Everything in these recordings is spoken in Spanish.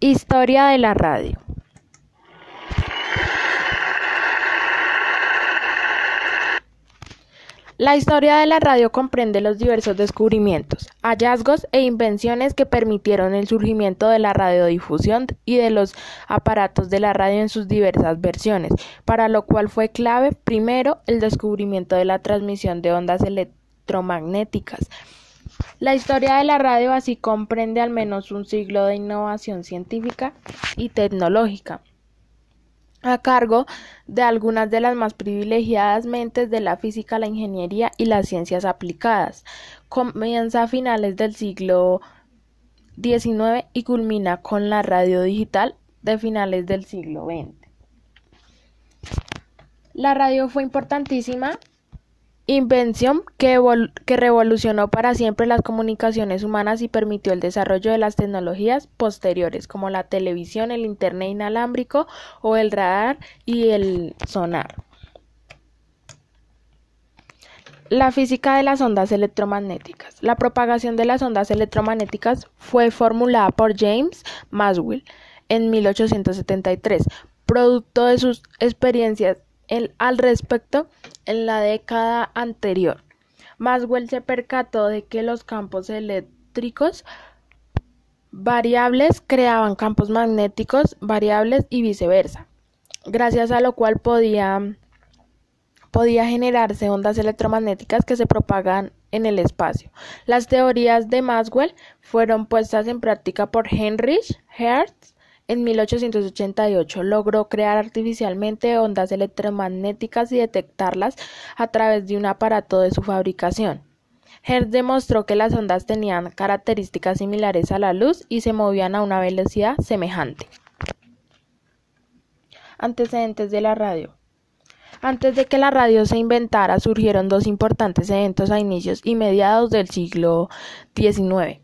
Historia de la radio. La historia de la radio comprende los diversos descubrimientos, hallazgos e invenciones que permitieron el surgimiento de la radiodifusión y de los aparatos de la radio en sus diversas versiones, para lo cual fue clave, primero, el descubrimiento de la transmisión de ondas electromagnéticas. La historia de la radio así comprende al menos un siglo de innovación científica y tecnológica a cargo de algunas de las más privilegiadas mentes de la física, la ingeniería y las ciencias aplicadas. Comienza a finales del siglo XIX y culmina con la radio digital de finales del siglo XX. La radio fue importantísima Invención que, revolucionó para siempre las comunicaciones humanas y permitió el desarrollo de las tecnologías posteriores, como la televisión, el Internet inalámbrico o el radar y el sonar. La física de las ondas electromagnéticas. La propagación de las ondas electromagnéticas fue formulada por James Maxwell en 1873, producto de sus experiencias al respecto en la década anterior. Maxwell se percató de que los campos eléctricos variables creaban campos magnéticos variables y viceversa, gracias a lo cual podía, podía generarse ondas electromagnéticas que se propagan en el espacio. Las teorías de Maxwell fueron puestas en práctica por Heinrich Hertz en 1888 logró crear artificialmente ondas electromagnéticas y detectarlas a través de un aparato de su fabricación. Hertz demostró que las ondas tenían características similares a la luz y se movían a una velocidad semejante. Antecedentes de la radio. Antes de que la radio se inventara, surgieron dos importantes eventos a inicios y mediados del siglo XIX.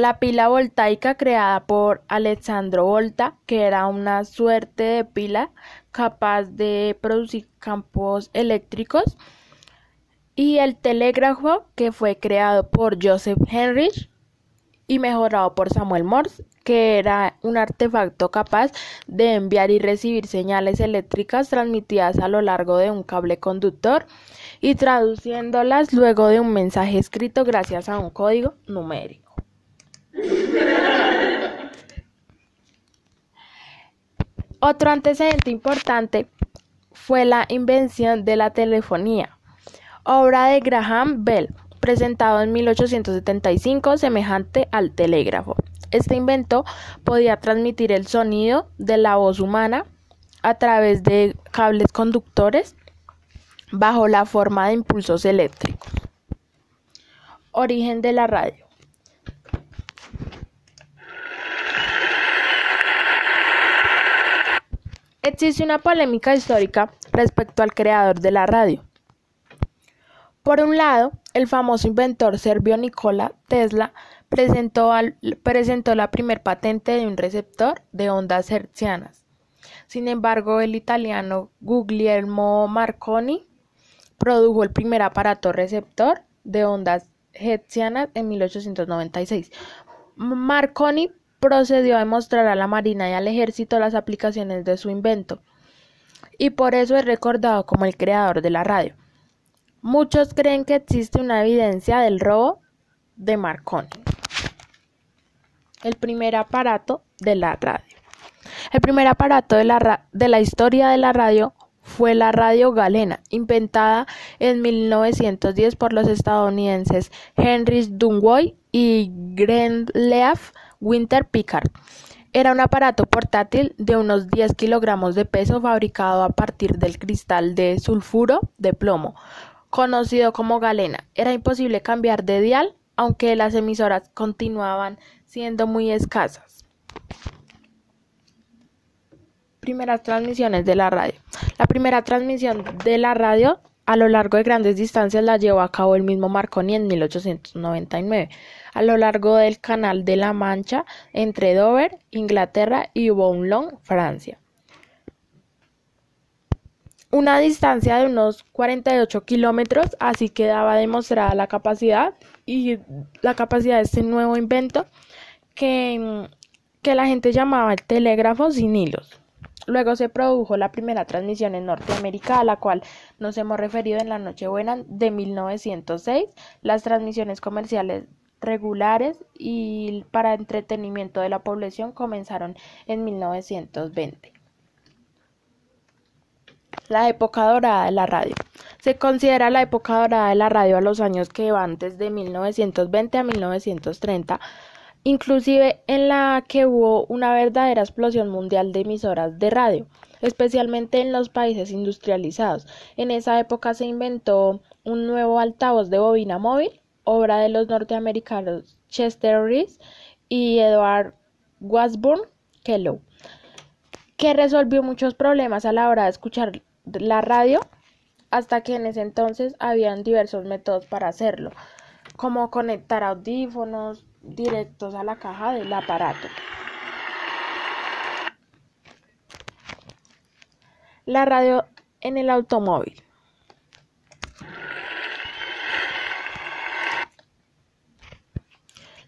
La pila voltaica creada por Alessandro Volta, que era una suerte de pila capaz de producir campos eléctricos, y el telégrafo, que fue creado por Joseph Henrich y mejorado por Samuel Morse, que era un artefacto capaz de enviar y recibir señales eléctricas transmitidas a lo largo de un cable conductor y traduciéndolas luego de un mensaje escrito gracias a un código numérico. Otro antecedente importante fue la invención de la telefonía, obra de Graham Bell, presentado en 1875 semejante al telégrafo. Este invento podía transmitir el sonido de la voz humana a través de cables conductores bajo la forma de impulsos eléctricos. Origen de la radio. Existe una polémica histórica respecto al creador de la radio. Por un lado, el famoso inventor serbio Nikola Tesla presentó, la primer patente de un receptor de ondas hertzianas. Sin embargo, el italiano Guglielmo Marconi produjo el primer aparato receptor de ondas hertzianas en 1896. Marconi procedió a demostrar a la Marina y al Ejército las aplicaciones de su invento, y por eso es recordado como el creador de la radio. Muchos creen que existe una evidencia del robo de Marconi. El primer aparato de la radio. El primer aparato de la, de la historia de la radio fue la radio galena, inventada en 1910 por los estadounidenses Henry Dunwoy y Grenleaf Winter Picard. Era un aparato portátil de unos 10 kilogramos de peso fabricado a partir del cristal de sulfuro de plomo, conocido como galena. Era imposible cambiar de dial, aunque las emisoras continuaban siendo muy escasas. Primeras transmisiones de la radio. La primera transmisión de la radio a lo largo de grandes distancias la llevó a cabo el mismo Marconi en 1899 a lo largo del Canal de la Mancha entre Dover, Inglaterra y Boulogne, Francia. Una distancia de unos 48 kilómetros, así quedaba demostrada la capacidad y la capacidad de este nuevo invento que, que la gente llamaba el telégrafo sin hilos. Luego se produjo la primera transmisión en Norteamérica, a la cual nos hemos referido en la Nochebuena de 1906. Las transmisiones comerciales regulares y para entretenimiento de la población comenzaron en 1920. La época dorada de la radio. Se considera la época dorada de la radio a los años que van desde 1920 a 1930, inclusive en la que hubo una verdadera explosión mundial de emisoras de radio, especialmente en los países industrializados. En esa época se inventó un nuevo altavoz de bobina móvil, obra de los norteamericanos Chester Reese y Edward Wasburn Kellogg, que resolvió muchos problemas a la hora de escuchar la radio, hasta que en ese entonces habían diversos métodos para hacerlo, como conectar audífonos, directos a la caja del aparato. La radio en el automóvil.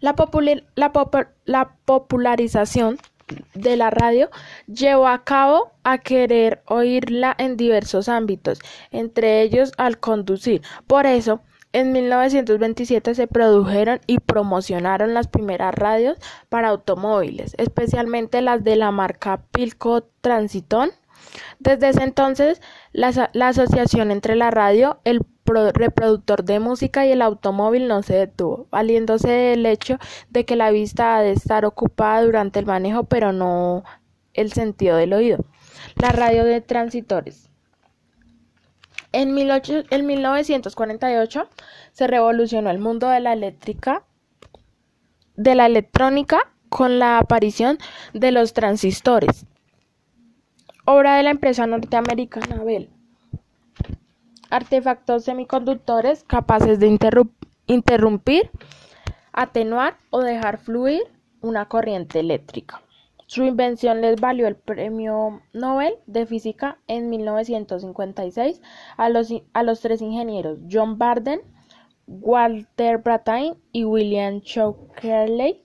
La, popularización de la radio llevó a cabo a querer oírla en diversos ámbitos, entre ellos al conducir. Por eso, en 1927 se produjeron y promocionaron las primeras radios para automóviles, especialmente las de la marca Pilco Transiton. Desde ese entonces, la, asociación entre la radio, el reproductor de música y el automóvil no se detuvo, valiéndose del hecho de que la vista ha de estar ocupada durante el manejo, pero no el sentido del oído. La radio de transitores. En, 1948 se revolucionó el mundo de la eléctrica, de la electrónica con la aparición de los transistores, obra de la empresa norteamericana Bell. Artefactos semiconductores capaces de interrumpir, atenuar o dejar fluir una corriente eléctrica. Su invención les valió el Premio Nobel de Física en 1956 a los, a los tres ingenieros John Barden, Walter Brattain y William Shockley.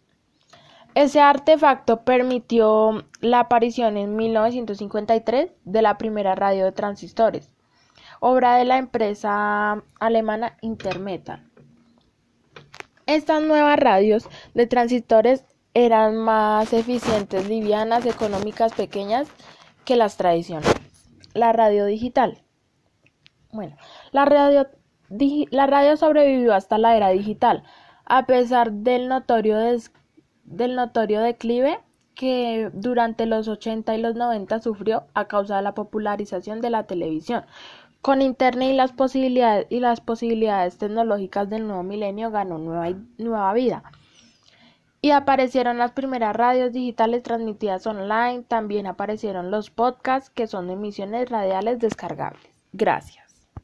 Ese artefacto permitió la aparición en 1953 de la primera radio de transistores, obra de la empresa alemana Intermetal. Estas nuevas radios de transistores eran más eficientes, livianas, económicas, pequeñas que las tradicionales. La radio digital. Bueno, la radio, la radio sobrevivió hasta la era digital, a pesar del notorio, del notorio declive que durante los 80 y los 90 sufrió a causa de la popularización de la televisión. Con Internet y las posibilidades, y las posibilidades tecnológicas del nuevo milenio ganó nueva, nueva vida y aparecieron las primeras radios digitales transmitidas online, también aparecieron los podcasts que son emisiones radiales descargables. Gracias.